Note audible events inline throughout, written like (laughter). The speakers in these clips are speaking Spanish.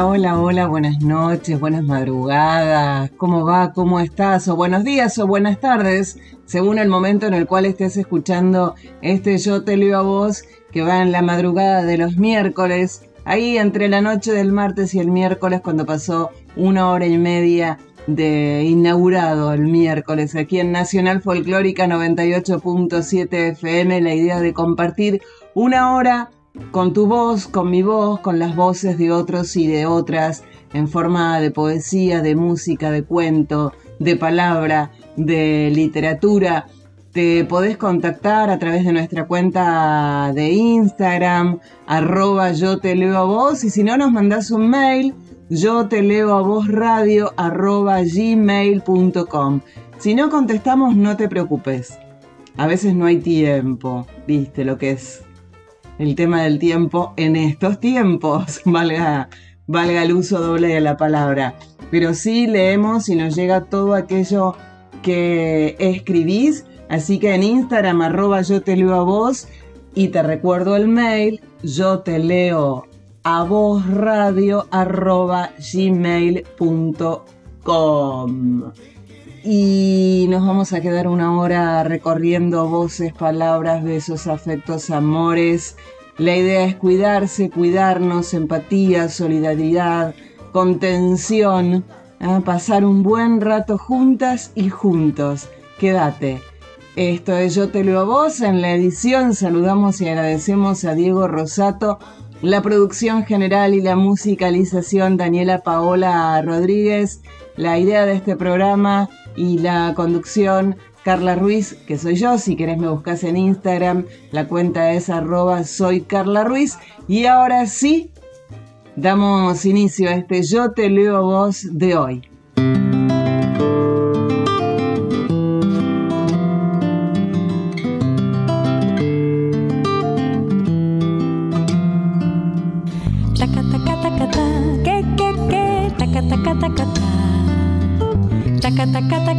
Hola, hola, buenas noches, buenas madrugadas, ¿cómo va? ¿Cómo estás? O buenos días o buenas tardes, según el momento en el cual estés escuchando este Yo te leo a vos, que va en la madrugada de los miércoles, ahí entre la noche del martes y el miércoles, cuando pasó una hora y media de inaugurado el miércoles aquí en Nacional Folclórica 98.7 FM, la idea de compartir una hora con tu voz, con mi voz, con las voces de otros y de otras, en forma de poesía, de música, de cuento, de palabra, de literatura. Te podés contactar a través de nuestra cuenta de Instagram, arroba yo te leo a vos, y si no nos mandás un mail, yo te leo a vos radio arroba gmail.com. Si no contestamos, no te preocupes. A veces no hay tiempo, viste lo que es el tema del tiempo en estos tiempos, (laughs) valga, valga el uso doble de la palabra. Pero sí leemos y nos llega todo aquello que escribís. Así que en Instagram, arroba yo te leo a vos y te recuerdo el mail, yo te leo a vos radio arroba gmail.com. Y nos vamos a quedar una hora recorriendo voces, palabras, besos, afectos, amores. La idea es cuidarse, cuidarnos, empatía, solidaridad, contención, ¿eh? pasar un buen rato juntas y juntos. Quédate. Esto es Yo Te Leo a Vos. En la edición saludamos y agradecemos a Diego Rosato, la producción general y la musicalización Daniela Paola Rodríguez. La idea de este programa y la conducción Carla Ruiz, que soy yo, si querés me buscas en Instagram, la cuenta es arroba soy Carla Ruiz. Y ahora sí, damos inicio a este Yo te leo vos de hoy.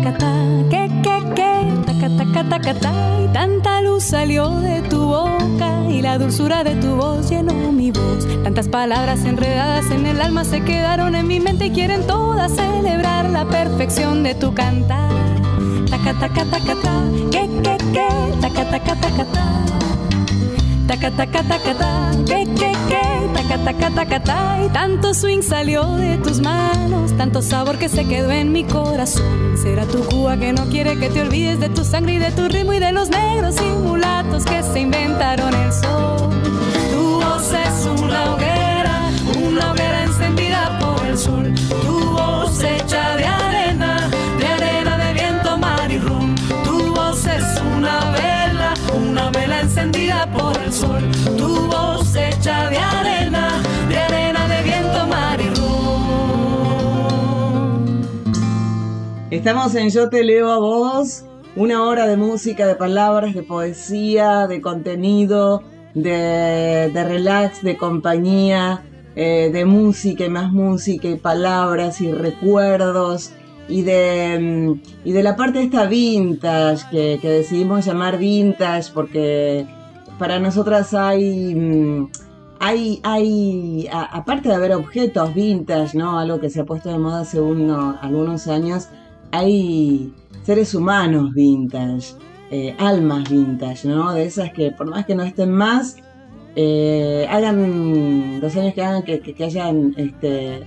Que, que, que, y tanta luz salió de tu boca y la dulzura de tu voz llenó mi voz. Tantas palabras enredadas en el alma se quedaron en mi mente y quieren todas celebrar la perfección de tu cantar. Taca, taca, taca, ta, que, que, que, taca, taca, taca, ta. Taca, taca, taca, ta, que, que, que, taca, taca, taca, ta. Y tanto swing salió de tus manos, tanto sabor que se quedó en mi corazón. Será tu Cuba que no quiere que te olvides de tu sangre y de tu ritmo y de los negros y mulatos que se inventaron el sol. Tu voz es una hoguera, una hoguera encendida por el sol. Tu voz hecha de arena, de arena de viento, mar y rum. Estamos en Yo te leo a vos, una hora de música, de palabras, de poesía, de contenido, de, de relax, de compañía, eh, de música y más música y palabras y recuerdos y de, mm, y de la parte esta vintage que, que decidimos llamar vintage porque para nosotras hay... mm, hay, hay aparte de haber objetos vintage, ¿no? Algo que se ha puesto de moda hace uno- algunos años, hay seres humanos vintage, eh, almas vintage, ¿no? De esas que por más que no estén más, eh, hagan los años que hagan que, que- hayan este,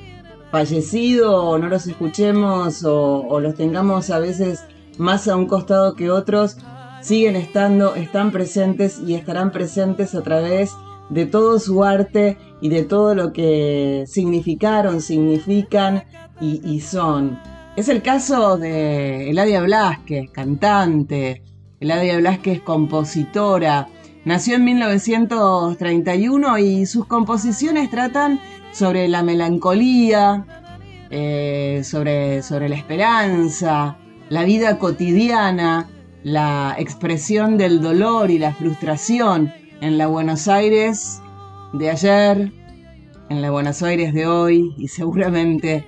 fallecido o no los escuchemos o los tengamos a veces más a un costado que otros, siguen estando, están presentes y estarán presentes a través de todo su arte y de todo lo que significaron, significan y, son. Es el caso de Eladia Blasquez, cantante, Eladia Blasquez, compositora. Nació en 1931 y sus composiciones tratan sobre la melancolía, eh, sobre, sobre la esperanza, la vida cotidiana, la expresión del dolor y la frustración en la Buenos Aires de ayer, en la Buenos Aires de hoy y seguramente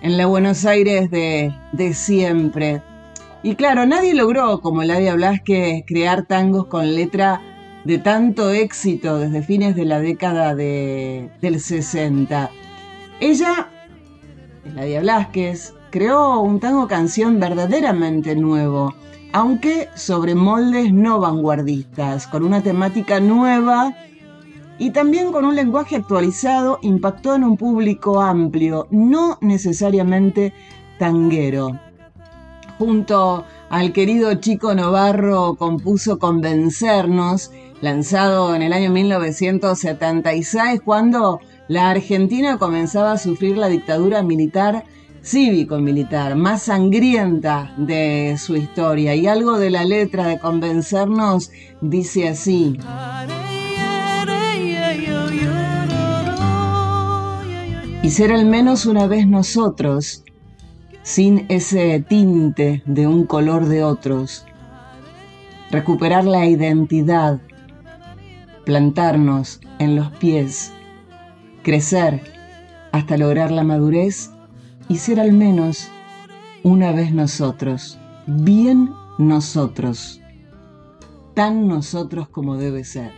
en la Buenos Aires de, de siempre. Y claro, nadie logró, como Ladia Blasquez, crear tangos con letra de tanto éxito desde fines de la década de, del 60. Ella, Ladia Blasquez, creó un tango canción verdaderamente nuevo, aunque sobre moldes no vanguardistas, con una temática nueva y también con un lenguaje actualizado, impactó en un público amplio, no necesariamente tanguero. Junto al querido Chico Novarro compuso Convencernos, lanzado en el año 1976, cuando la Argentina comenzaba a sufrir la dictadura militar cívico-militar más sangrienta de su historia. Y algo de la letra de Convencernos dice así. Y ser al menos una vez nosotros, sin ese tinte de un color de otros. Recuperar la identidad, plantarnos en los pies, crecer hasta lograr la madurez y ser al menos una vez nosotros, bien nosotros, tan nosotros como debe ser.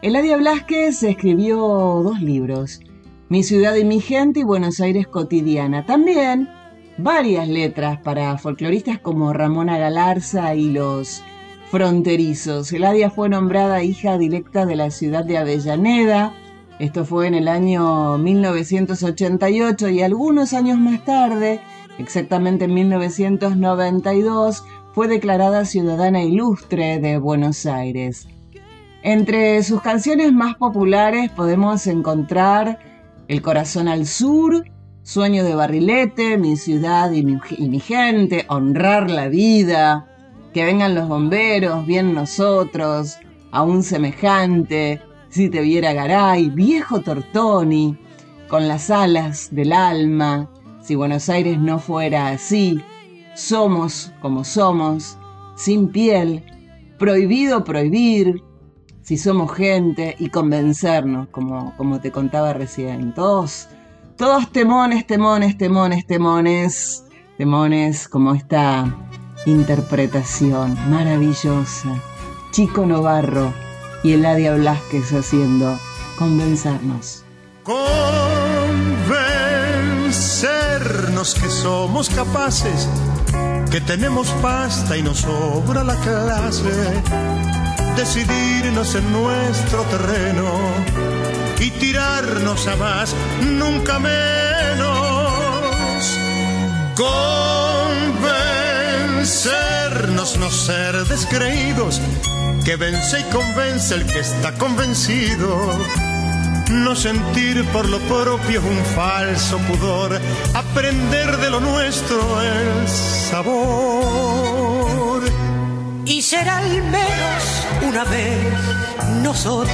Eladia Blasquez escribió dos libros, Mi ciudad y mi gente y Buenos Aires cotidiana. También varias letras para folcloristas como Ramona Galarza y los fronterizos. Eladia fue nombrada hija directa de la ciudad de Avellaneda, esto fue en el año 1988 y algunos años más tarde, exactamente en 1992, fue declarada ciudadana ilustre de Buenos Aires. Entre sus canciones más populares podemos encontrar El corazón al sur, Sueño de barrilete, Mi ciudad y mi, gente, Honrar la vida, Que vengan los bomberos, bien nosotros, Aún semejante, si te viera Garay, viejo Tortoni, con las alas del alma, si Buenos Aires no fuera así, somos como somos, sin piel, prohibido prohibir, si somos gente y convencernos, como, como te contaba recién. Todos, todos temones, temones, temones, temones, temones como esta interpretación maravillosa. Chico Novarro y Eladia Blasquez haciendo convencernos. Convencernos que somos capaces, que tenemos pasta y nos sobra la clase, decidirnos en nuestro terreno y tirarnos a más, nunca menos. Convencernos, no ser descreídos que vence y convence el que está convencido. No sentir por lo propio un falso pudor, aprender de lo nuestro el sabor. Y ser al menos una vez nosotros,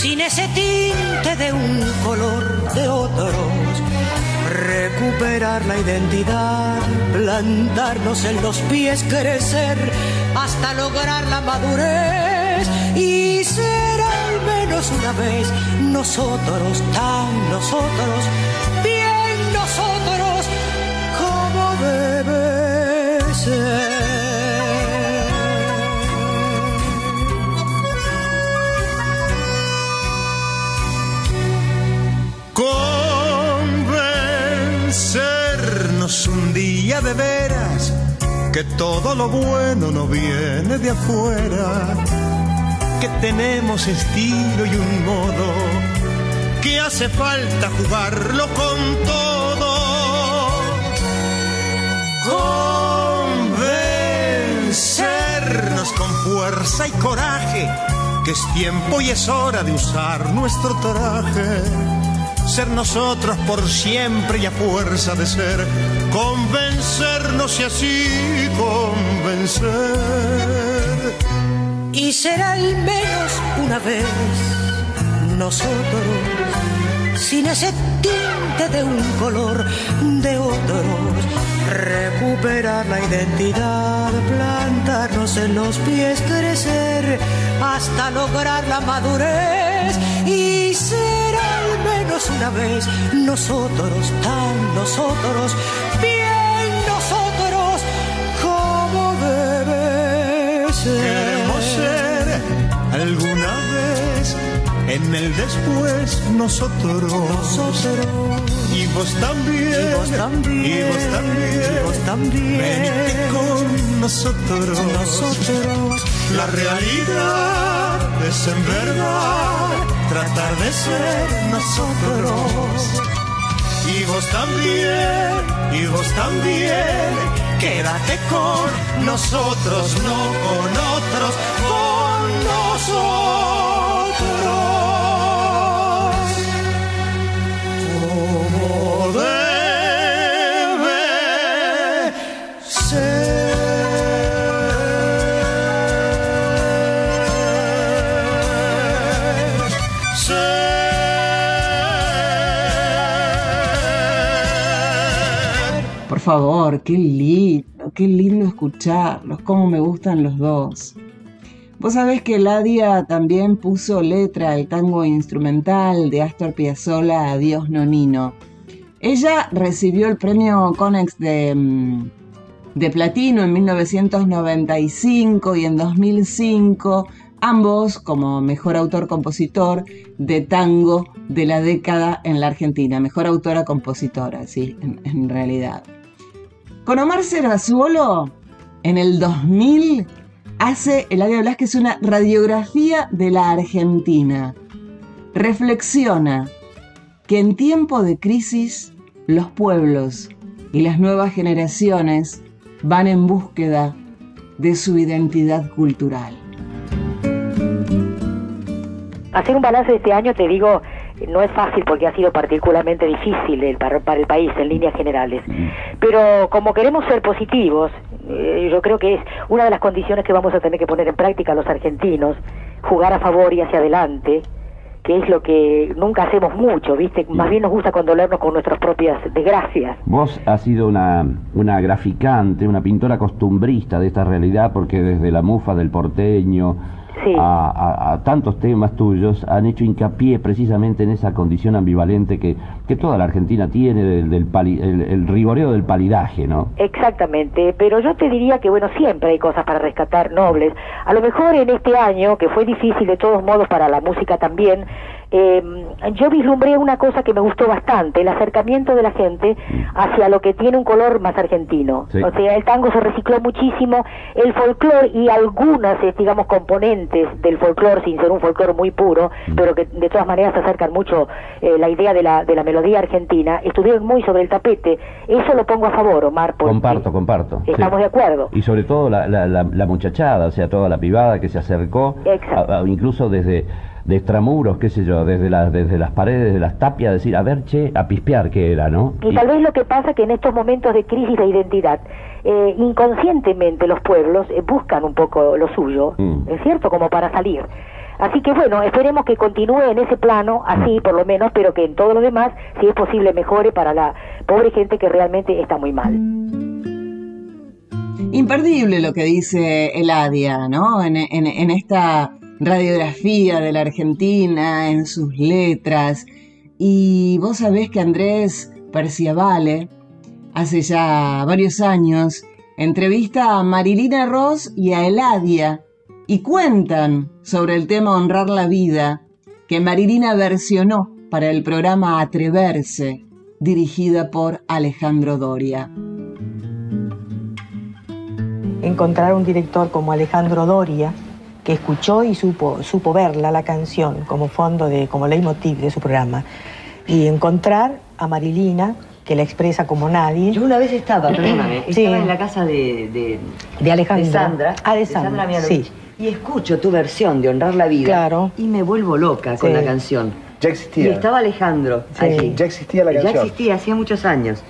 sin ese tinte de un color de otros recuperar la identidad, plantarnos en los pies, crecer hasta lograr la madurez y ser al menos una vez nosotros, tan nosotros, bien nosotros, como debe ser. Día de veras que todo lo bueno no viene de afuera, que tenemos estilo y un modo, que hace falta jugarlo con todo. Convencernos con fuerza y coraje, que es tiempo y es hora de usar nuestro traje ser nosotros por siempre y a fuerza de ser, convencernos y así convencer. Y ser al menos una vez nosotros, sin ese tinte de un color de otros. Recuperar la identidad, plantarnos en los pies, crecer hasta lograr la madurez y ser una vez nosotros, tan nosotros, bien nosotros, como debe ser. Queremos ser alguna vez en el después nosotros. Nosotros. Y vos también. Y vos también. Y vos también. Y vos también. Venite con nosotros. Nosotros. La realidad es en verdad tratar de ser nosotros. Y vos también, y vos también, quédate con nosotros, no con otros, con nosotros. Por favor, qué lindo, qué lindo escucharlos, cómo me gustan los dos. Vos sabés que Ladia también puso letra al tango instrumental de Astor Piazzolla Adiós Nonino. Ella recibió el premio Conex de, mm, de Platino en 1995 y en 2005, ambos como mejor autor-compositor de tango de la década en la Argentina, mejor autora-compositora, sí, en, en realidad. Con Omar Serrazuolo, en el 2000, hace Eladia Blasquez una radiografía de la Argentina. Reflexiona que en tiempo de crisis los pueblos y las nuevas generaciones van en búsqueda de su identidad cultural. Hacer un balance de este año, te digo, no es fácil porque ha sido particularmente difícil el- para, para el país en líneas generales. Pero como queremos ser positivos, eh, yo creo que es una de las condiciones que vamos a tener que poner en práctica los argentinos, jugar a favor y hacia adelante, que es lo que nunca hacemos mucho, ¿viste? Más bien nos gusta condolernos con nuestras propias desgracias. Vos has sido una, una graficante, una pintora costumbrista de esta realidad, porque desde la mufa del porteño Sí. a, a- a tantos temas tuyos han hecho hincapié precisamente en esa condición ambivalente que, que toda la Argentina tiene, del, del pali- el, el rigoreo del palidaje, ¿no? Exactamente, pero yo te diría que bueno, siempre hay cosas para rescatar nobles. A lo mejor en este año, que fue difícil de todos modos para la música también, eh, yo vislumbré una cosa que me gustó bastante, el acercamiento de la gente hacia lo que tiene un color más argentino. Sí. O sea, el tango se recicló muchísimo, el folclore y algunas, eh, digamos, componentes del folclore, sin ser un folclore muy puro, pero que de todas maneras acercan mucho eh, la idea de la, de la melodía argentina, estuvieron muy sobre el tapete. Eso lo pongo a favor, Omar. porque Comparto, comparto. sí. Estamos de acuerdo. Y sobre todo la, la, la- la muchachada, o sea, toda la pibada que se acercó, Exacto. a- a- incluso desde de extramuros, qué sé yo, desde, las desde las paredes, de las tapias, decir, a ver, che, a pispear que era, ¿no? Y tal vez lo que pasa que en estos momentos de crisis de identidad, eh, inconscientemente los pueblos eh, buscan un poco lo suyo, Mm. ¿es cierto? Como para salir. Así que bueno, esperemos que continúe en ese plano, así por lo menos, pero que en todo lo demás, si es posible, mejore para la pobre gente que realmente está muy mal. Imperdible lo que dice Eladia, ¿no? En, en- en esta radiografía de la Argentina, en sus letras. Y vos sabés que Andrés Perciavale, hace ya varios años, entrevista a Marilina Ross y a Eladia y cuentan sobre el tema Honrar la Vida que Marilina versionó para el programa Atreverse, dirigida por Alejandro Doria. encontrar un director como Alejandro Doria, que escuchó y supo, supo verla, la canción, como fondo de, como leitmotiv de su programa, y encontrar a Marilina, que la expresa como nadie. Yo una vez estaba, perdóname, Sí. estaba en la casa de, de, De Alejandra. de Sandra, Ah, de Sandra, Mianovich, sí. y escucho tu versión de Honrar la Vida Claro. y me vuelvo loca con la canción. Ya Y existía. estaba Alejandro Sí. allí. Ya existía la Ya canción. existía, hacía muchos años.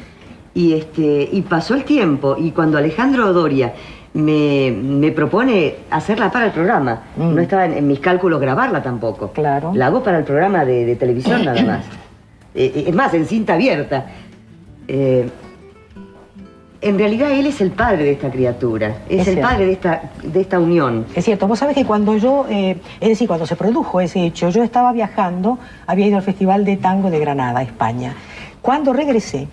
Y, este, y pasó el tiempo y cuando Alejandro Doria me, me propone hacerla para el programa, no estaba en, en mis cálculos grabarla tampoco. Claro. La hago para el programa de, de televisión nada (coughs) más. eh, es más, en cinta abierta. Eh, en realidad él es el padre de esta criatura, es, Es el cierto. padre de esta, de esta unión. Es cierto, vos sabés que cuando yo, eh, es decir, cuando se produjo ese hecho, yo estaba viajando, había ido al Festival de Tango de Granada, España. Cuando regresé, eh,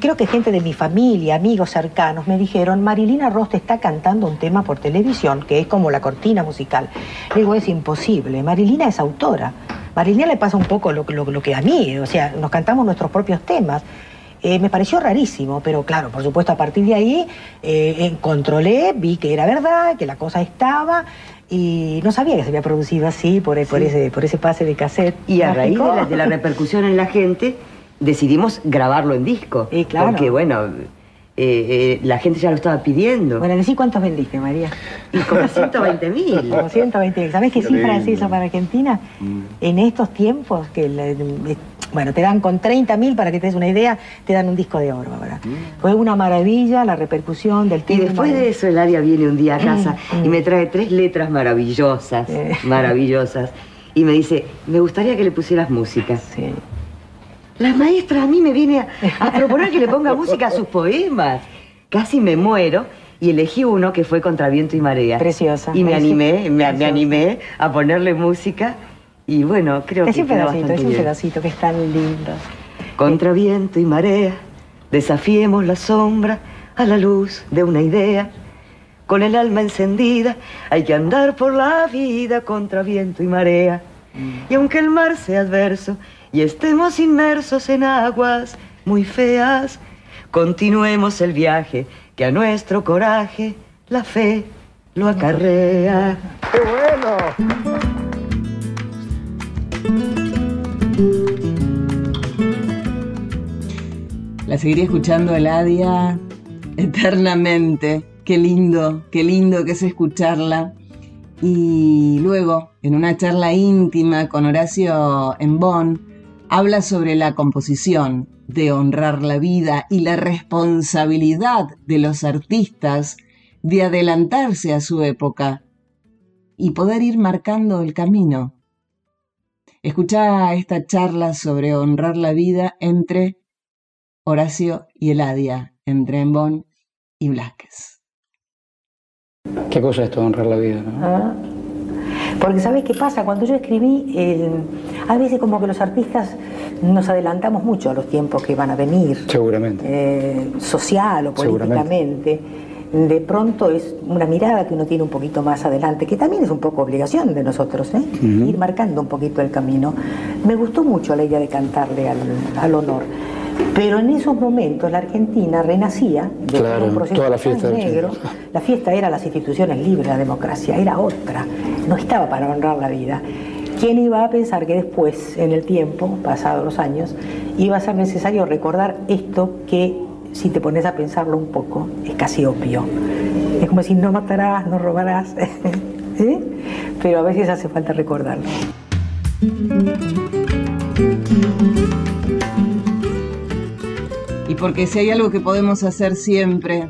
creo que gente de mi familia, amigos cercanos, me dijeron, Marilina Rost está cantando un tema por televisión, que es como la cortina musical. Le digo, es imposible, Marilina es autora. Marilina le pasa un poco lo, lo- lo que a mí, o sea, nos cantamos nuestros propios temas. Eh, me pareció rarísimo, pero claro, por supuesto, a partir de ahí eh, eh, controlé, vi que era verdad, que la cosa estaba, y no sabía que se había producido así por, por, Sí. ese, por ese pase de cassette. Y a raíz de la, de la repercusión en la gente, decidimos grabarlo en disco. Y claro. Porque, bueno, eh, eh, la gente ya lo estaba pidiendo. Bueno, decí cuántos vendiste, María. y como 120 mil. Como 120. ¿Sabés qué Qué cifra es eso para Argentina? En estos tiempos, que la- eh, bueno, te dan con 30 mil, para que te des una idea, te dan un disco de oro, ¿verdad? Fue una maravilla la repercusión del Y tema. después de eso, Eladia viene un día a casa y me trae tres letras maravillosas, maravillosas. Y me dice, me gustaría que le pusieras música. Sí. La maestra a mí me viene a, a proponer que le ponga (laughs) música a sus poemas. Casi me muero y elegí uno que fue Contra Viento y Marea. Preciosa. Y me animé, me, animé a ponerle música y bueno, creo Es que un quedó pedacito, es un pedacito que es tan lindo. Contra viento y marea, desafiemos la sombra a la luz de una idea. Con el alma encendida hay que andar por la vida contra viento y marea. Y aunque el mar sea adverso y estemos inmersos en aguas muy feas, continuemos el viaje que a nuestro coraje la fe lo acarrea. ¡Qué bueno! La seguiré escuchando Eladia eternamente. Qué lindo, qué lindo que es escucharla. Y luego, en una charla íntima con Horacio en Bonn, habla sobre la composición, de honrar la vida y la responsabilidad de los artistas de adelantarse a su época y poder ir marcando el camino. Escucha esta charla sobre honrar la vida entre Horacio y Eladia, entre Embón y Blasquez. ¿Qué cosa es esto de honrar la vida? no? Ah. Porque ¿sabes qué pasa? Cuando yo escribí, eh, a veces como que los artistas nos adelantamos mucho a los tiempos que van a venir. Seguramente. eh, social o políticamente, de pronto es una mirada que uno tiene un poquito más adelante, que también es un poco obligación de nosotros, ¿eh? ir marcando un poquito el camino. Me gustó mucho la idea de cantarle al, al honor. Pero en esos momentos la Argentina renacía de Claro, un proceso toda la tan fiesta del negro. La fiesta era las instituciones libres, la democracia, era otra. No estaba para honrar la vida. ¿Quién iba a pensar que después, en el tiempo, pasados los años, iba a ser necesario recordar esto que, si te pones a pensarlo un poco, es casi obvio? Es como decir, no matarás, no robarás, (laughs) ¿eh? pero a veces hace falta recordarlo. Y porque si hay algo que podemos hacer siempre,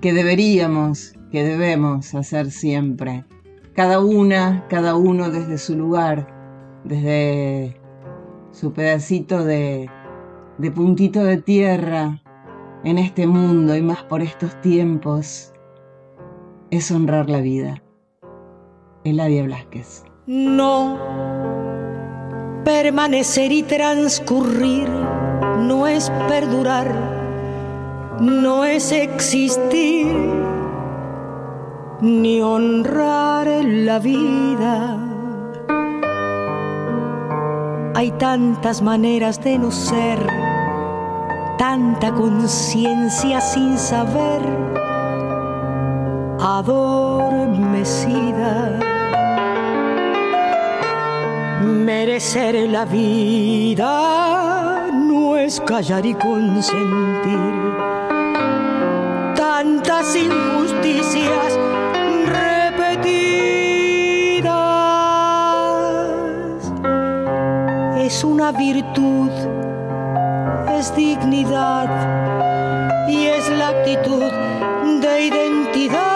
que deberíamos, que debemos hacer siempre, cada una, cada uno desde su lugar, desde su pedacito de, de puntito de tierra en este mundo y más por estos tiempos, es honrar la vida. Eladia Blasquez. No, permanecer y transcurrir no es perdurar, no es existir, ni honrar la vida. Hay tantas maneras de no ser, tanta conciencia sin saber, adormecida. Merecer la vida no es callar y consentir tantas injusticias repetidas. Es una virtud, es dignidad y es la actitud de identidad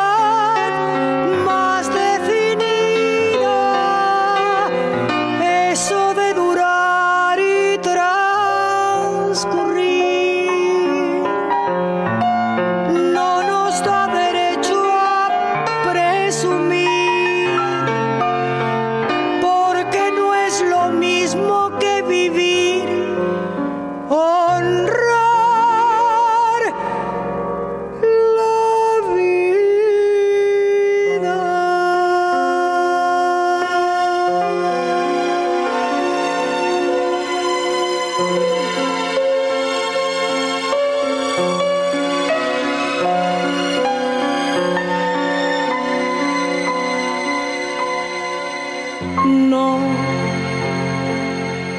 No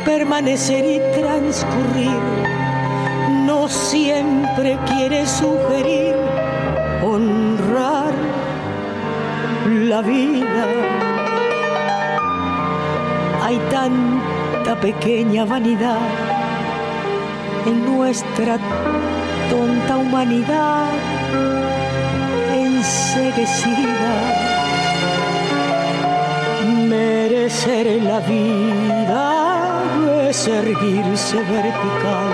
permanecer y transcurrir no siempre quiere sugerir honrar la vida. Hay tanta pequeña vanidad en nuestra tonta humanidad enseguecida. Merecer la vida es erguirse vertical,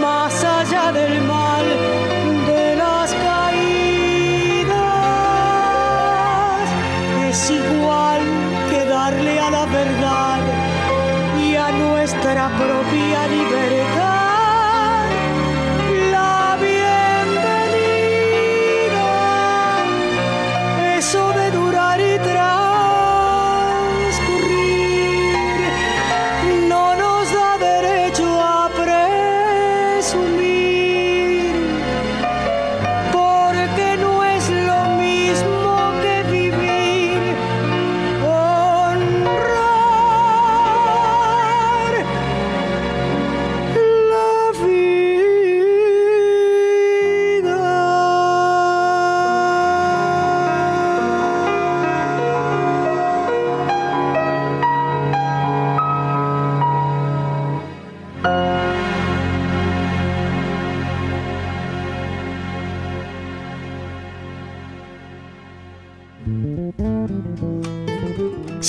más allá del mal de las caídas. Es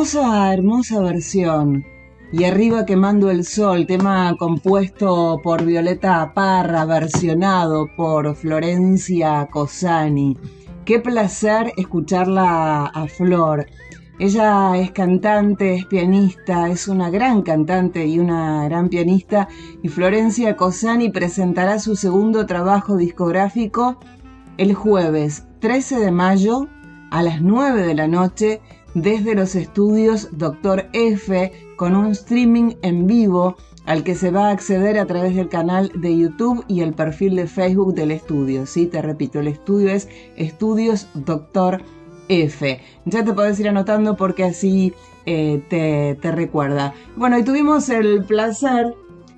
Hermosa, hermosa versión. Y arriba quemando el sol, tema compuesto por Violeta Parra, versionado por Florencia Cosani. Qué placer escucharla a Flor. Ella es cantante, es pianista, es una gran cantante y una gran pianista. Y Florencia Cosani presentará su segundo trabajo discográfico el jueves 13 de mayo a las 9 de la noche desde los estudios Dr. F con un streaming en vivo al que se va a acceder a través del canal de YouTube y el perfil de Facebook del estudio. Sí, te repito, el estudio es Estudios Dr. F. Ya te podés ir anotando porque así eh, te, te recuerda. Bueno, y tuvimos el placer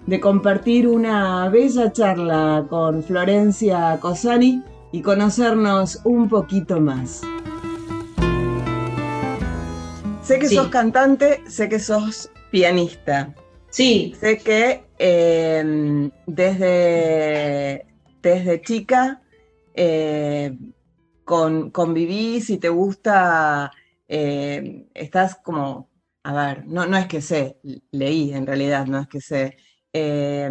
de compartir una bella charla con Florencia Cosani y conocernos un poquito más. Sé que Sí. sos cantante, sé que sos pianista. Sí. Sé que eh, desde, desde chica eh, con, convivís y te gusta, eh, estás como, a ver, no, no es que sé, leí en realidad, no es que sé, eh,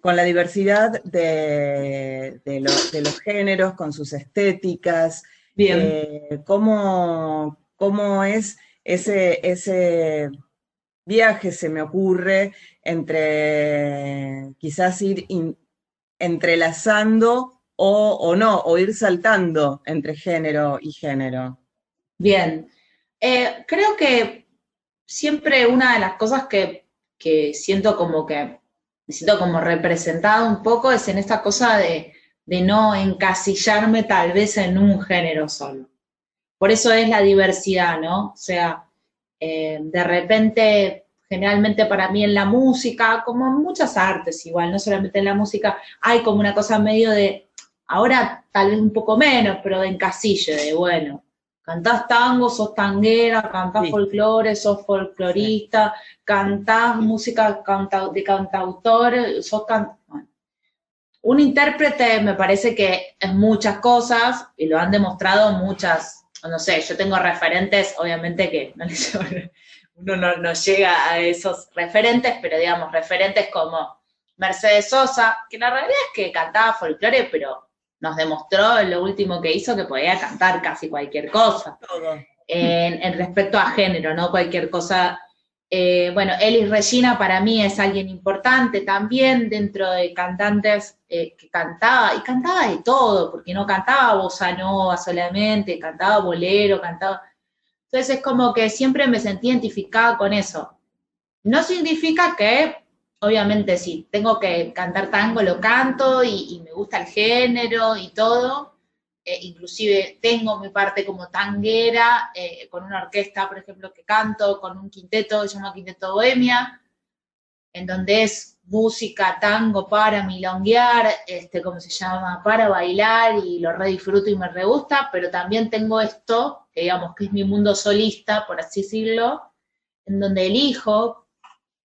con la diversidad de, de lo- de los géneros, con sus estéticas, Bien. eh, cómo, cómo es ese, ese viaje, se me ocurre, entre quizás ir entrelazando o, o no, o ir saltando entre género y género. Bien. Eh, creo que siempre una de las cosas que, que siento como que me siento como representada un poco es en esta cosa de, de no encasillarme tal vez en un género solo. Por eso es la diversidad, ¿no? O sea, eh, de repente, generalmente para mí en la música, como en muchas artes igual, no solamente en la música, hay como una cosa medio de, ahora tal vez un poco menos, pero de encasillo, de bueno, cantás tango, sos tanguera, cantás folclore, sos folclorista, cantás música canta- de cantautor, sos can- bueno. Un intérprete me parece que es muchas cosas y lo han demostrado muchas, no sé, yo tengo referentes, obviamente que no les- (laughs) uno no, no llega a esos referentes, pero digamos, referentes como Mercedes Sosa, que la realidad es que cantaba folclore, pero nos demostró en lo último que hizo que podía cantar casi cualquier cosa. En, en respecto a género, ¿no? Cualquier cosa. Eh, bueno, Elis Regina para mí es alguien importante también dentro de cantantes eh, que cantaba, y cantaba de todo, porque no cantaba bossa nova solamente, cantaba bolero, cantaba... Entonces es como que siempre me sentí identificada con eso. No significa que, obviamente, si tengo que cantar tango, lo canto y, y me gusta el género y todo. Eh, inclusive tengo mi parte como tanguera, eh, con una orquesta, por ejemplo, que canto, con un quinteto que se llama Quinteto Bohemia, en donde es música, tango para milonguear, este, ¿cómo se llama? Para bailar y lo re disfruto y me re gusta, pero también tengo esto, que digamos que es mi mundo solista, por así decirlo, en donde elijo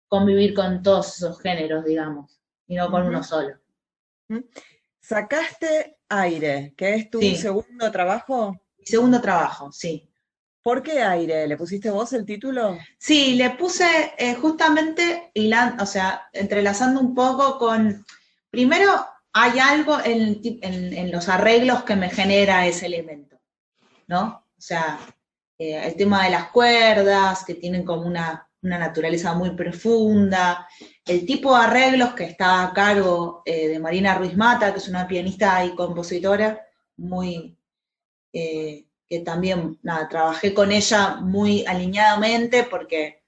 convivir con todos esos géneros, digamos, y no con uno solo. Sacaste aire, que es tu Sí. segundo trabajo. Mi segundo trabajo, sí. ¿Por qué aire? ¿Le pusiste vos el título? Sí, le puse eh, justamente, o sea, entrelazando un poco con, primero hay algo en los arreglos que me genera ese elemento, ¿no? O sea, eh, el tema de las cuerdas, que tienen como una, una naturaleza muy profunda, el tipo de arreglos que está a cargo eh, de Marina Ruiz Mata, que es una pianista y compositora muy, eh, que también, nada, trabajé con ella muy alineadamente porque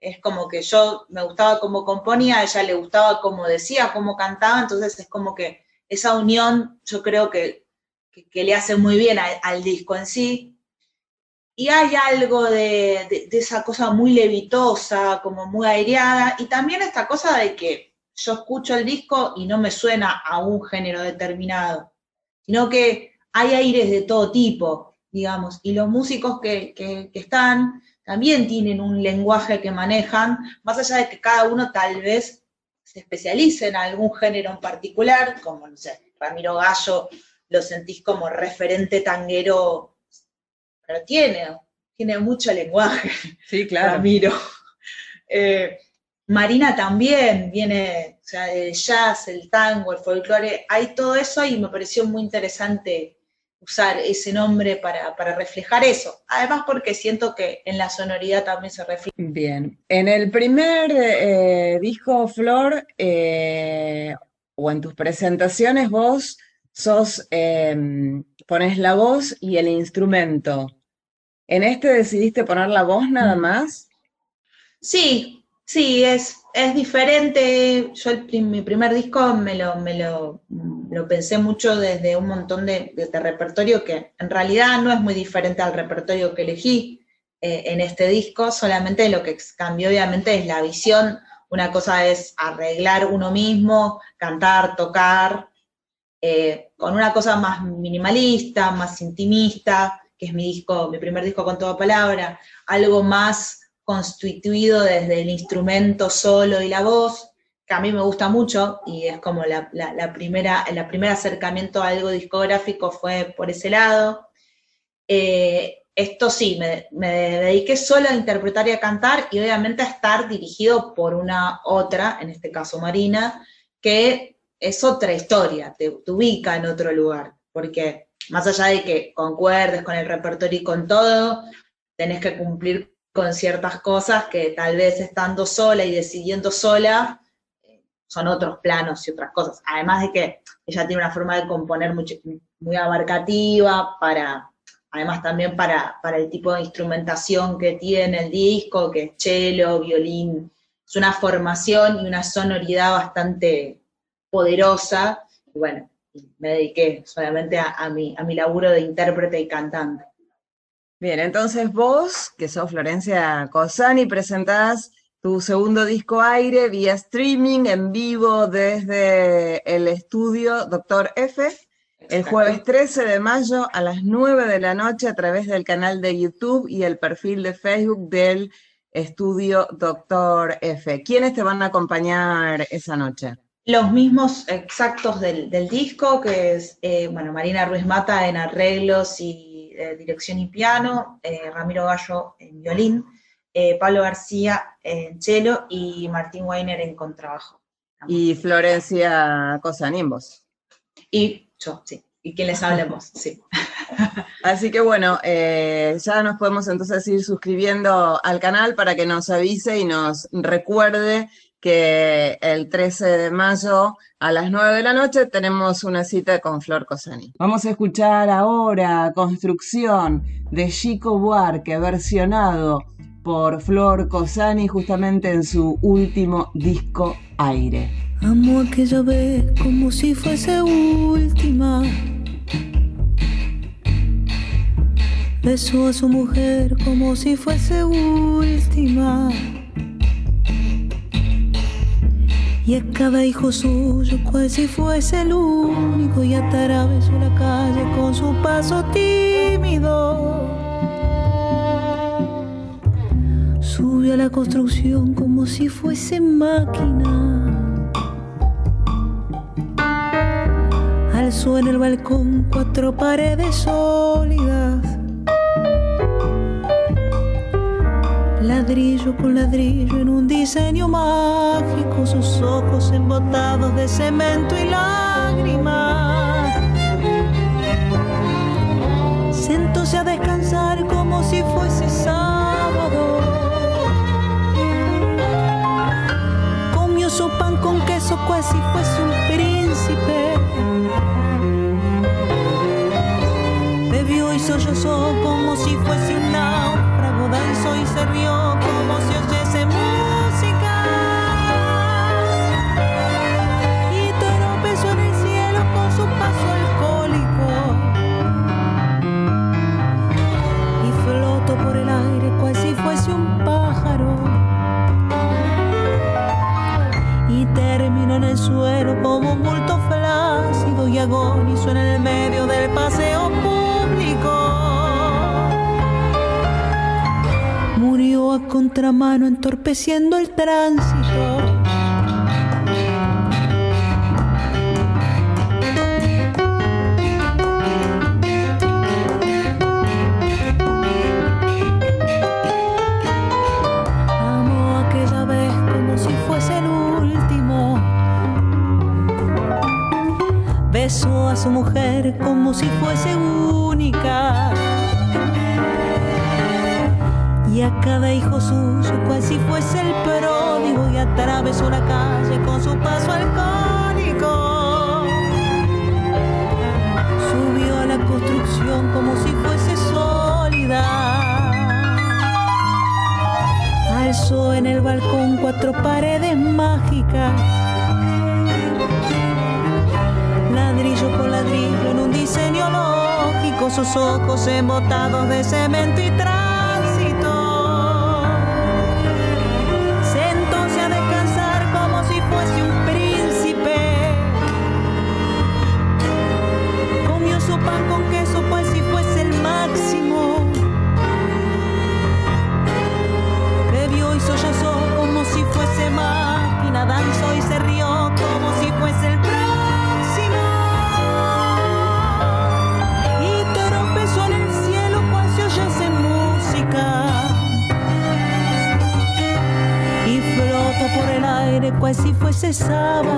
es como que yo me gustaba cómo componía, a ella le gustaba cómo decía, cómo cantaba, entonces es como que esa unión yo creo que, que- le hace muy bien al disco en sí. Y hay algo de, esa cosa muy levitosa, como muy aireada, y también esta cosa de que yo escucho el disco y no me suena a un género determinado, sino que hay aires de todo tipo, digamos, y los músicos que, que- que están también tienen un lenguaje que manejan, más allá de que cada uno tal vez se especialice en algún género en particular, como, no sé, Ramiro Gallo lo sentís como referente tanguero, pero tiene tiene mucho lenguaje. Sí, claro. Ramiro. Eh, Marina también viene, o sea, el jazz, el tango, el folclore, hay todo eso y me pareció muy interesante usar ese nombre para, para, reflejar eso. Además porque siento que en la sonoridad también se refleja. Bien, en el primer eh, disco, Flor, eh, o en tus presentaciones, vos sos, eh, pones la voz y el instrumento. ¿En este decidiste poner la voz nada más? Sí, sí, es, es diferente. Yo el, mi primer disco me lo, me lo, lo, pensé mucho desde un montón de, de, repertorio que en realidad no es muy diferente al repertorio que elegí eh, en este disco, solamente lo que cambió obviamente es la visión. Una cosa es arreglar uno mismo, cantar, tocar, eh, con una cosa más minimalista, más intimista, que es mi disco, mi primer disco con toda palabra, algo más constituido desde el instrumento solo y la voz, que a mí me gusta mucho y es como la, primera, el primer acercamiento a algo discográfico fue por ese lado. Eh, esto sí, me, dediqué solo a interpretar y a cantar y obviamente a estar dirigido por una otra, en este caso Marina, que es otra historia, te, ubica en otro lugar, porque más allá de que concuerdes con el repertorio y con todo, tenés que cumplir con ciertas cosas que tal vez estando sola y decidiendo sola son otros planos y otras cosas. Además de que ella tiene una forma de componer muy, muy abarcativa, para, además también para, para, el tipo de instrumentación que tiene el disco, que es cello, violín. Es una formación y una sonoridad bastante poderosa. Y bueno, me dediqué solamente a, a, mi, a mi laburo de intérprete y cantante. Bien, entonces vos, que sos Florencia Cosani, presentás tu segundo disco Aire vía streaming en vivo desde el estudio Doctor F el jueves 13 de mayo a las 9 de la noche a través del canal de YouTube y el perfil de Facebook del estudio Doctor F. ¿Quiénes te van a acompañar esa noche? Los mismos exactos del, del disco, que es, eh, bueno, Marina Ruiz Mata en arreglos y eh, dirección y piano, eh, Ramiro Gallo en violín, Pablo García en cello y Martín Weiner en contrabajo. Y Florencia Cosanimbos. Y yo, sí. Y quien les hablemos, sí. (laughs) Así que bueno, ya nos podemos entonces ir suscribiendo al canal para que nos avise y nos recuerde que el 13 de mayo a las 9 de la noche tenemos una cita con Flor Cosani. Vamos a escuchar ahora Construcción de Chico Buarque, versionado por Flor Cosani justamente en su último disco Aire. Amo aquella vez como si fuese última. Besó a su mujer como si fuese última y a cada hijo suyo cual si fuese el único y atravesó la calle con su paso tímido. Subió a la construcción como si fuese máquina. Alzó en el balcón cuatro paredes sólidas ladrillo con ladrillo en un diseño mágico, sus ojos embotados de cemento y lágrimas. contramano entorpeciendo el tránsito. Amo aquella vez como si fuese el último. Besó a su mujer como si fuese única. Cada hijo suyo cual si fuese el pródigo y atravesó la calle con su paso alcohólico. Subió a la construcción como si fuese sólida alzó en el balcón cuatro paredes mágicas. Ladrillo por ladrillo en un diseño lógico, sus ojos embotados de cemento y tránsito. Si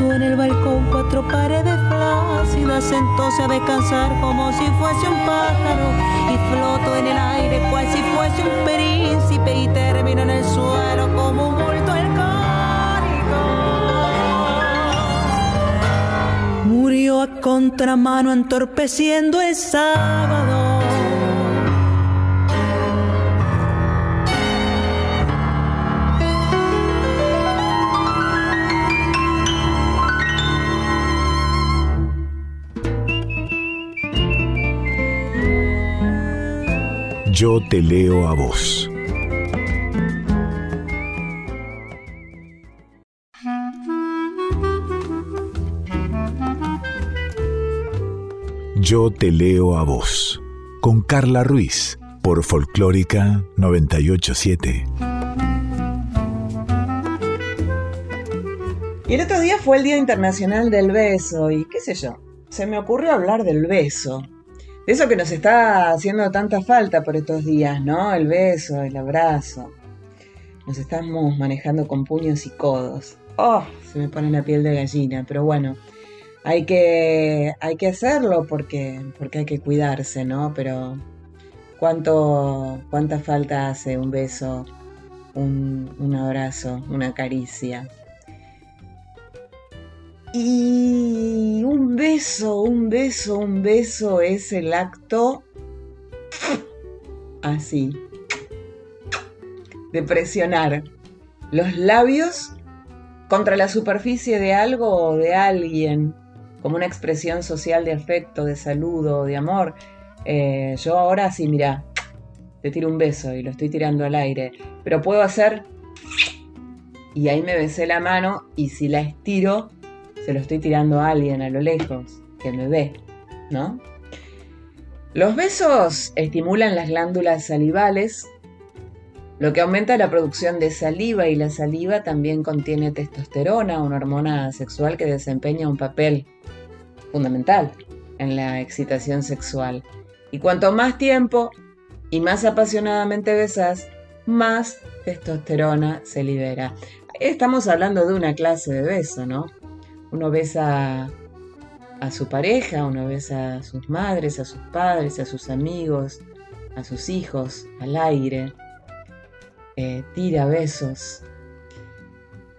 En el balcón cuatro paredes flácidas, sentóse a descansar como si fuese un pájaro y flotó en el aire cual si fuese un príncipe y terminó en el suelo como un bulto alcohólico. Murió a contramano entorpeciendo el sábado. Yo te leo a vos. Yo te leo a vos. Con Carla Ruiz. Por Folclórica 987. Y el otro día fue el Día Internacional del Beso y qué sé yo, se me ocurrió hablar del beso. Eso que nos está haciendo tanta falta por estos días, ¿no? El beso, el abrazo. Nos estamos manejando con puños y codos. Oh, se me pone la piel de gallina, pero bueno, hay que, hay que hacerlo porque, porque hay que cuidarse, ¿no? Pero ¿cuánto, cuánta falta hace un beso, un, un abrazo, una caricia? Y un beso, un beso, un beso es el acto así de presionar los labios contra la superficie de algo o de alguien, como una expresión social de afecto, de saludo, de amor. Eh, yo ahora sí, mira, te tiro un beso y lo estoy tirando al aire, pero puedo hacer y ahí me besé la mano y si la estiro se lo estoy tirando a alguien a lo lejos que me ve, ¿no? Los besos estimulan las glándulas salivales, lo que aumenta la producción de saliva y la saliva también contiene testosterona, una hormona sexual que desempeña un papel fundamental en la excitación sexual. Y cuanto más tiempo y más apasionadamente besas, más testosterona se libera. Estamos hablando de una clase de beso, ¿no? Uno besa a su pareja, uno besa a sus madres, a sus padres, a sus amigos, a sus hijos, al aire, eh, tira besos.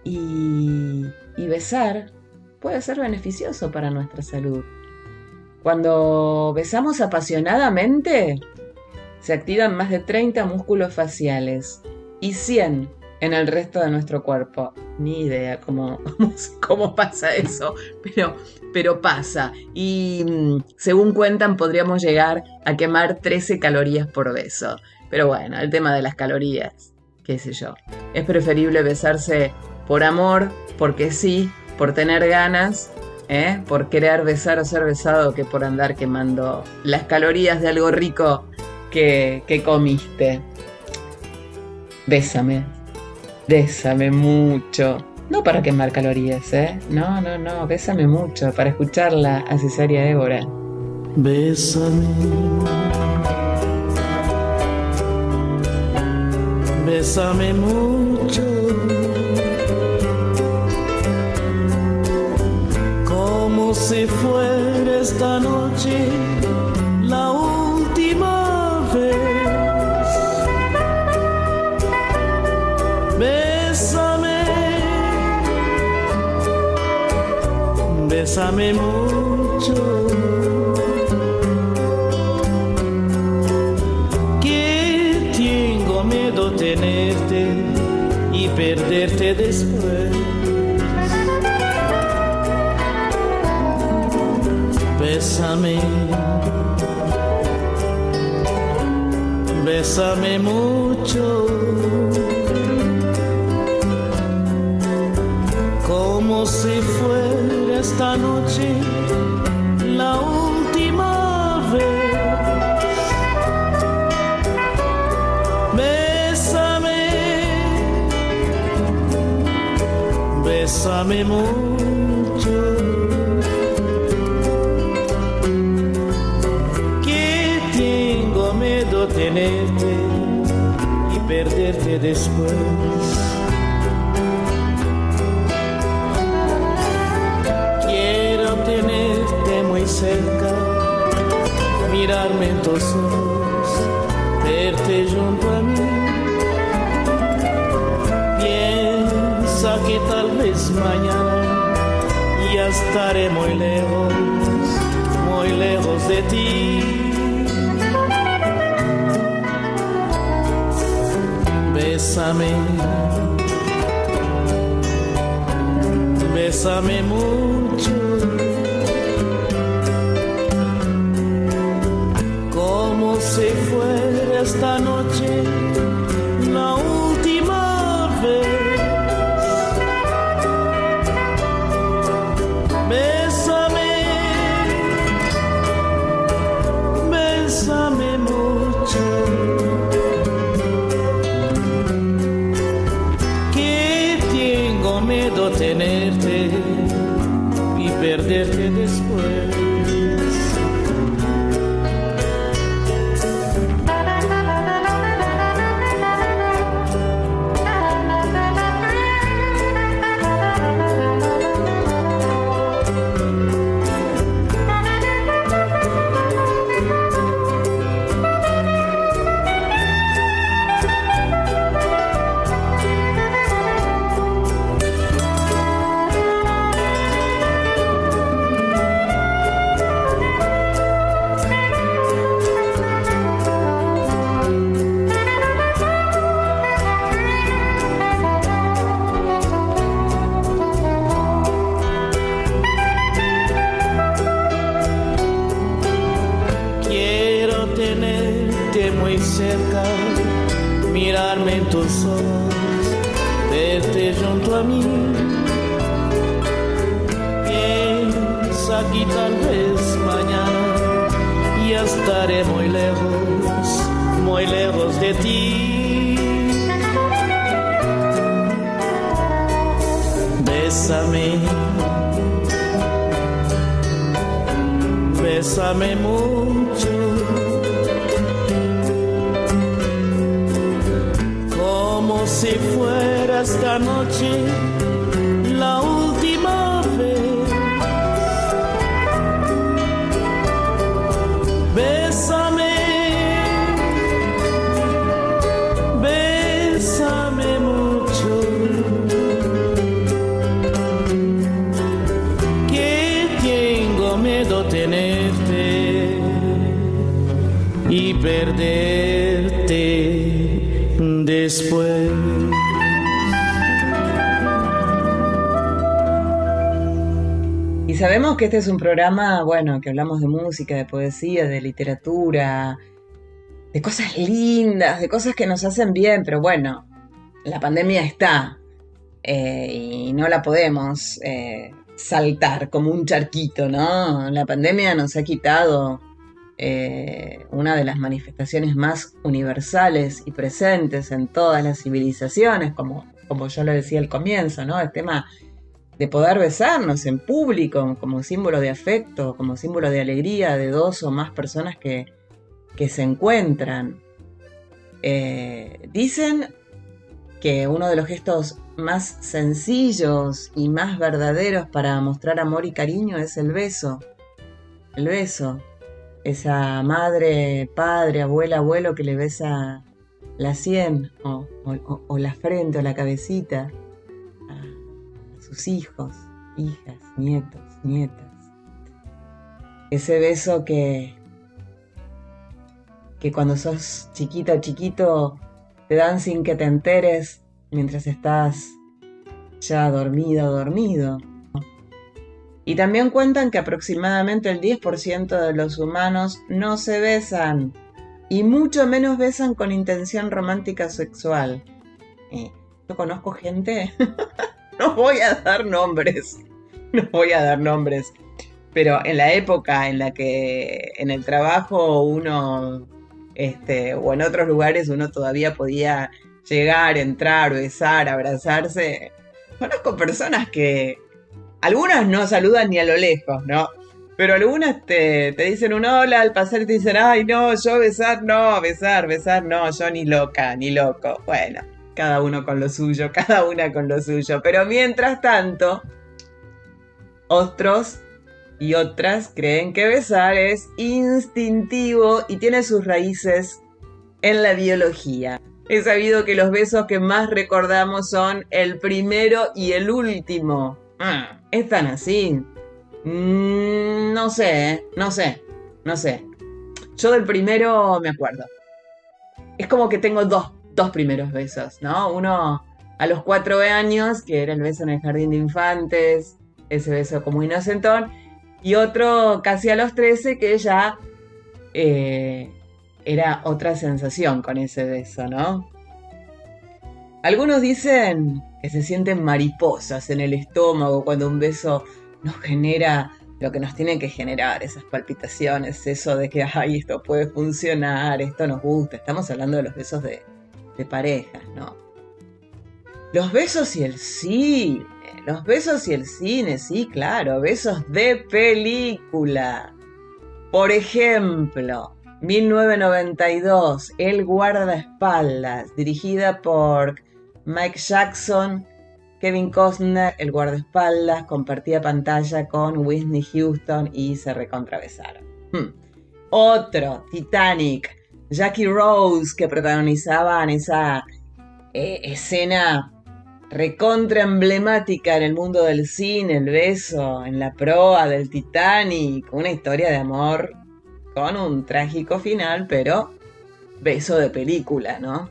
Y, y besar puede ser beneficioso para nuestra salud. Cuando besamos apasionadamente, se activan más de 30 músculos faciales y 100 en el resto de nuestro cuerpo. Ni idea (laughs) cómo, cómo pasa eso, pero, pero pasa. Y mm, según cuentan, podríamos llegar a quemar 13 calorías por beso. Pero bueno, el tema de las calorías, qué sé yo. Es preferible besarse por amor, porque sí, por tener ganas, ¿eh? por querer besar o ser besado, que por andar quemando las calorías de algo rico que, que comiste. Bésame, bésame mucho. No para quemar calorías, ¿eh? No, no, no, bésame mucho, para escucharla a Cesaria Évora. Bésame. Bésame mucho. Como si fuera esta noche Bésame mucho. que tengo miedo tenerte y perderte después. Bésame, bésame mucho. Como si esta noche la última vez. Bésame, bésame mucho. Que tengo miedo tenerte y perderte después. Estaré muy lejos, muy lejos de ti. Bésame, bésame mucho. Como si fuera esta noche este es un programa, bueno, que hablamos de música, de poesía, de literatura, de cosas lindas, de cosas que nos hacen bien, pero bueno, la pandemia está eh, y no la podemos eh, saltar como un charquito, ¿no? La pandemia nos ha quitado eh, una de las manifestaciones más universales y presentes en todas las civilizaciones, como, como yo lo decía al comienzo, ¿no? El tema de poder besarnos en público como símbolo de afecto, como símbolo de alegría de dos o más personas que, que se encuentran. dicen que uno de los gestos más sencillos y más verdaderos para mostrar amor y cariño es el beso. El beso. Esa madre, padre, abuela, abuelo que le besa la sien o, la frente o la cabecita sus hijos, hijas, nietos, nietas. Ese beso que, que cuando sos chiquita o chiquito te dan sin que te enteres mientras estás ya dormido o dormido. Y también cuentan que aproximadamente el 10% de los humanos no se besan y mucho menos besan con intención romántica sexual. Eh, yo conozco gente, (laughs) (laughs) no voy a dar nombres, no voy a dar nombres, pero en la época en la que en el trabajo uno, este, o en otros lugares uno todavía podía llegar, entrar, besar, abrazarse. Conozco personas que algunas no saludan ni a lo lejos, ¿no? Pero algunas te, dicen un hola al pasar y te dicen, ay, no, yo besar, no, besar, besar, no, yo ni loca, ni loco. Bueno, cada uno con lo suyo, (laughs) cada una con lo suyo. Pero mientras tanto, otros y otras creen que besar es instintivo y tiene sus raíces en la biología. He sabido que los besos que más recordamos son el primero y el último. Ah, ¿Están así? Mm, no sé, ¿eh? no sé, no sé. Yo del primero me acuerdo. Es como que tengo dos, dos primeros besos, ¿no? Uno a los cuatro años, que era el beso en el jardín de infantes, ese beso como inocentón, y otro casi a los trece, que ya eh, era otra sensación con ese beso, ¿no? Algunos dicen que se sienten mariposas en el estómago cuando un beso nos genera lo que nos tiene que generar, esas palpitaciones, eso de que, ay, esto puede funcionar, esto nos gusta. Estamos hablando de los besos de, de parejas, ¿no? Los besos y el cine, los besos y el cine, sí, claro, besos de película. Por ejemplo, 1992, El guardaespaldas, dirigida por Mike Jackson, Kevin Costner, el guardaespaldas, compartía pantalla con Whitney Houston y se recontrabesaron. Hmm. Otro, Titanic, Jackie Rose, que protagonizaban esa eh, escena recontra emblemática en el mundo del cine, el beso en la proa del Titanic, una historia de amor con un trágico final, pero beso de película, ¿no?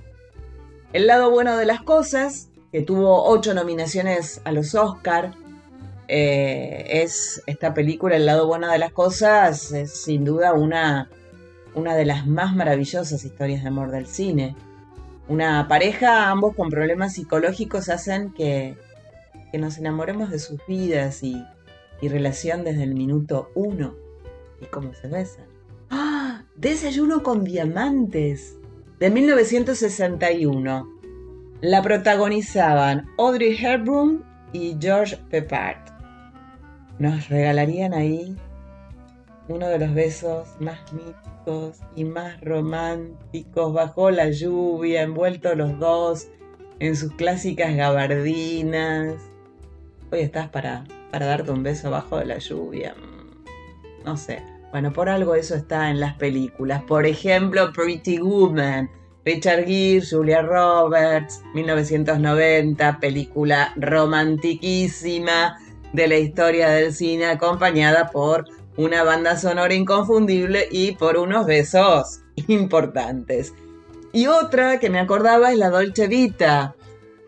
El lado bueno de las cosas, que tuvo ocho nominaciones a los Oscar, eh, es esta película, El lado bueno de las cosas, es sin duda una, una de las más maravillosas historias de amor del cine. Una pareja, ambos con problemas psicológicos, hacen que, que nos enamoremos de sus vidas y, y relación desde el minuto uno y cómo se besan. Desayuno con diamantes, de 1961. La protagonizaban Audrey Hepburn y George Peppard. Nos regalarían ahí uno de los besos más míticos y más románticos bajo la lluvia, envueltos los dos en sus clásicas gabardinas. Hoy estás para, para darte un beso bajo la lluvia. No sé. Bueno, por algo eso está en las películas. Por ejemplo, Pretty Woman, Richard Gere, Julia Roberts, 1990, película romantiquísima de la historia del cine, acompañada por una banda sonora inconfundible y por unos besos (laughs) importantes. Y otra que me acordaba es La Dolce Vita,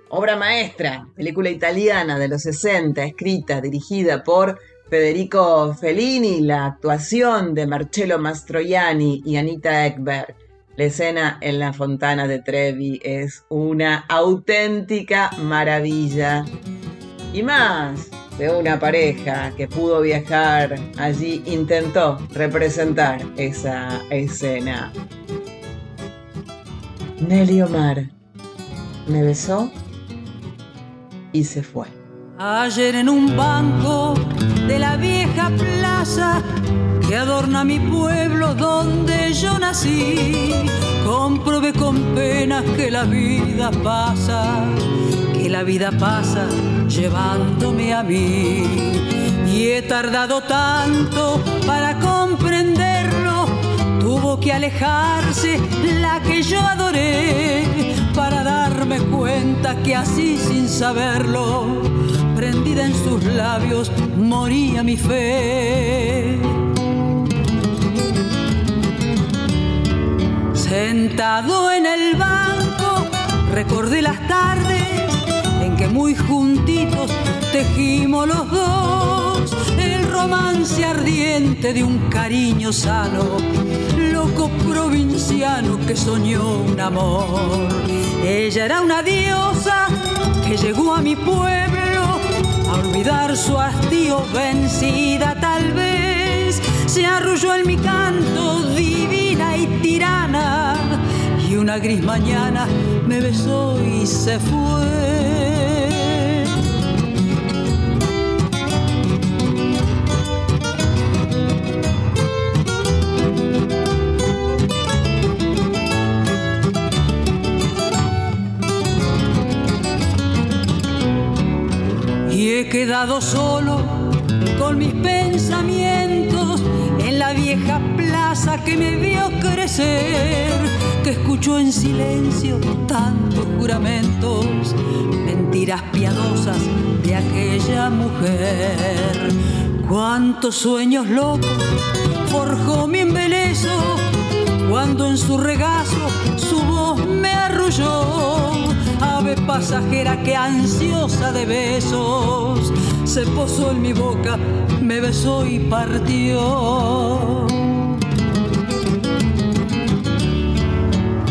obra maestra, película italiana de los 60, escrita, dirigida por Federico Fellini, la actuación de Marcello Mastroianni y Anita Ekberg, La escena en la fontana de Trevi es una auténtica maravilla. Y más de una pareja que pudo viajar allí intentó representar esa escena. Nelly Omar me besó y se fue. Ayer en un banco de la vieja plaza que adorna mi pueblo donde yo nací, comprobé con pena que la vida pasa, la vida pasa llevándome a mí. Y he tardado tanto para comprenderlo, tuvo que alejarse la que yo adoré para darme cuenta que así sin saberlo prendida en sus labios moría mi fe. Sentado en el banco, recordé las tardes muy juntitos tejimos los dos el romance ardiente de un cariño sano, loco provinciano que soñó un amor. Ella era una diosa que llegó a mi pueblo olvidar su hastío vencida tal vez se arrulló en mi canto divina y tirana y una gris mañana me besó y se fue he quedado solo con mis pensamientos en la vieja plaza que me vio crecer, que escuchó en silencio tantos juramentos, mentiras piadosas de aquella mujer. Cuántos sueños locos forjó mi embelezo cuando en su regazo su voz me arrulló ave pasajera que ansiosa de besos se posó en mi boca, me besó y partió.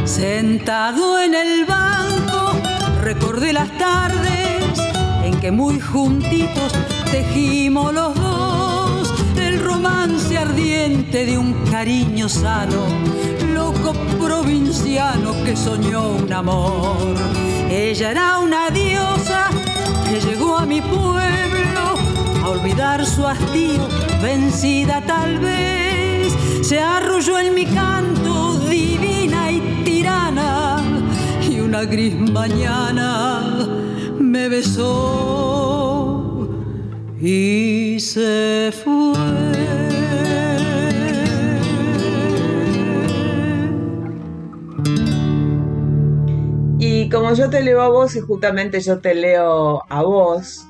Sentado en el banco, recordé las tardes en que muy juntitos tejimos los dos el romance ardiente de un cariño sano, loco provinciano que soñó un amor ella era una diosa que llegó a mi pueblo a olvidar su hastío, vencida tal vez. Se arrulló en mi canto divina y tirana y una gris mañana me besó y se fue. Como yo te leo a vos y justamente yo te leo a vos,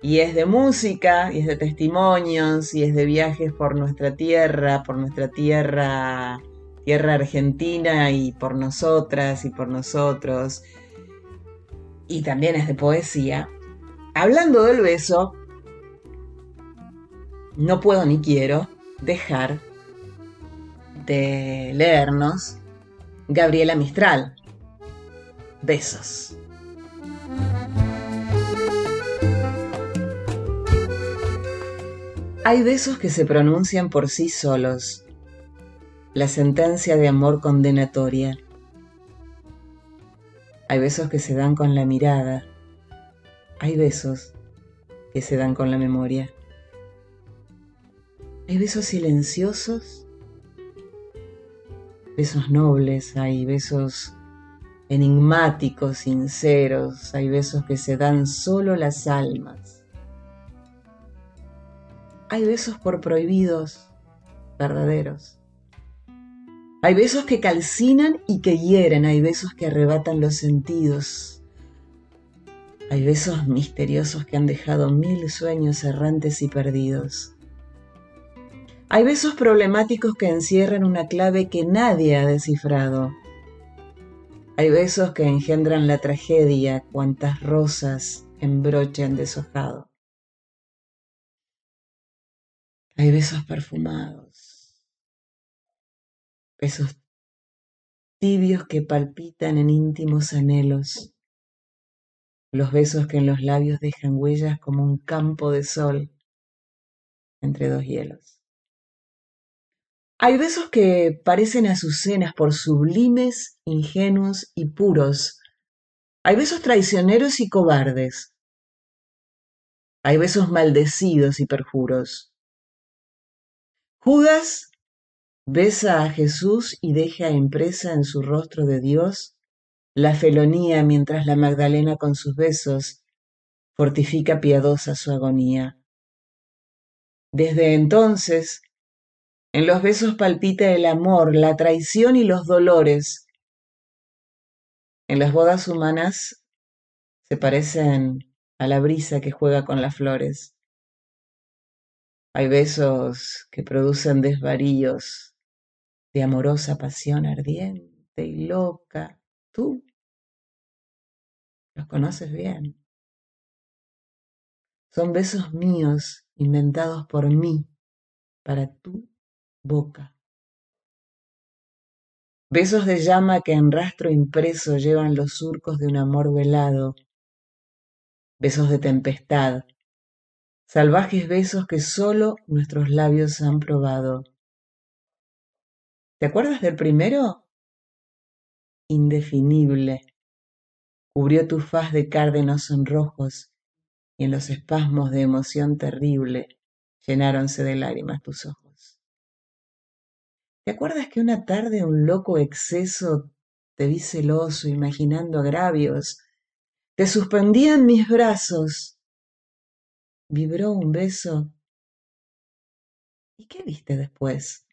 y es de música, y es de testimonios, y es de viajes por nuestra tierra, por nuestra tierra, tierra argentina, y por nosotras y por nosotros, y también es de poesía. Hablando del beso, no puedo ni quiero dejar de leernos Gabriela Mistral besos. Hay besos que se pronuncian por sí solos, la sentencia de amor condenatoria. Hay besos que se dan con la mirada, hay besos que se dan con la memoria. Hay besos silenciosos, besos nobles, hay besos enigmáticos, sinceros, hay besos que se dan solo las almas. Hay besos por prohibidos, verdaderos. Hay besos que calcinan y que hieren, hay besos que arrebatan los sentidos. Hay besos misteriosos que han dejado mil sueños errantes y perdidos. Hay besos problemáticos que encierran una clave que nadie ha descifrado. Hay besos que engendran la tragedia, cuantas rosas en broche han deshojado. Hay besos perfumados, besos tibios que palpitan en íntimos anhelos, los besos que en los labios dejan huellas como un campo de sol entre dos hielos. Hay besos que parecen azucenas por sublimes, ingenuos y puros. Hay besos traicioneros y cobardes. Hay besos maldecidos y perjuros. Judas besa a Jesús y deja impresa en su rostro de Dios la felonía mientras la Magdalena con sus besos fortifica piadosa su agonía. Desde entonces, en los besos palpita el amor, la traición y los dolores. En las bodas humanas se parecen a la brisa que juega con las flores. Hay besos que producen desvaríos de amorosa pasión ardiente y loca. Tú los conoces bien. Son besos míos inventados por mí para tu boca. Besos de llama que en rastro impreso llevan los surcos de un amor velado. Besos de tempestad. Salvajes besos que solo nuestros labios han probado. ¿Te acuerdas del primero? Indefinible. Cubrió tu faz de cárdenos rojos y en los espasmos de emoción terrible llenáronse de lágrimas tus ojos. ¿Te acuerdas que una tarde un loco exceso te vi celoso, imaginando agravios? Te suspendí en mis brazos. Vibró un beso. ¿Y qué viste después?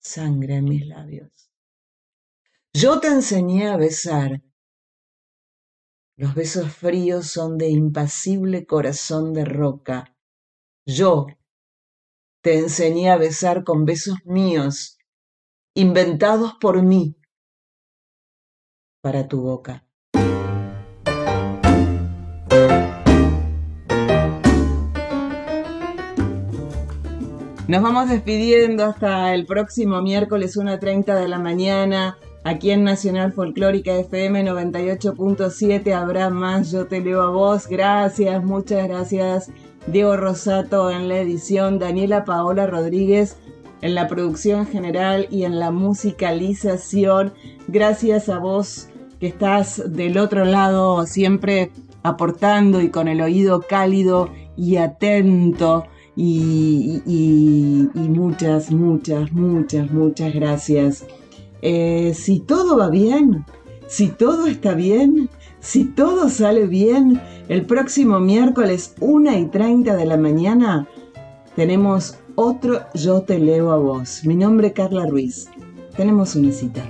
sangre en mis labios. Yo te enseñé a besar. Los besos fríos son de impasible corazón de roca. Yo te enseñé a besar con besos míos, inventados por mí, para tu boca. Nos vamos despidiendo hasta el próximo miércoles 1.30 de la mañana. Aquí en Nacional Folclórica FM 98.7 habrá más Yo Te Leo a Vos. Gracias, muchas gracias. Diego Rosato en la edición, Daniela Paola Rodríguez en la producción general y en la musicalización. Gracias a vos que estás del otro lado siempre aportando y con el oído cálido y atento y, muchas, muchas, muchas, muchas gracias. Eh, si todo va bien, si todo está bien, si todo sale bien, el próximo miércoles 1 y 30 de la mañana tenemos otro Yo te leo a vos. Mi nombre es Carla Ruiz. Tenemos una cita.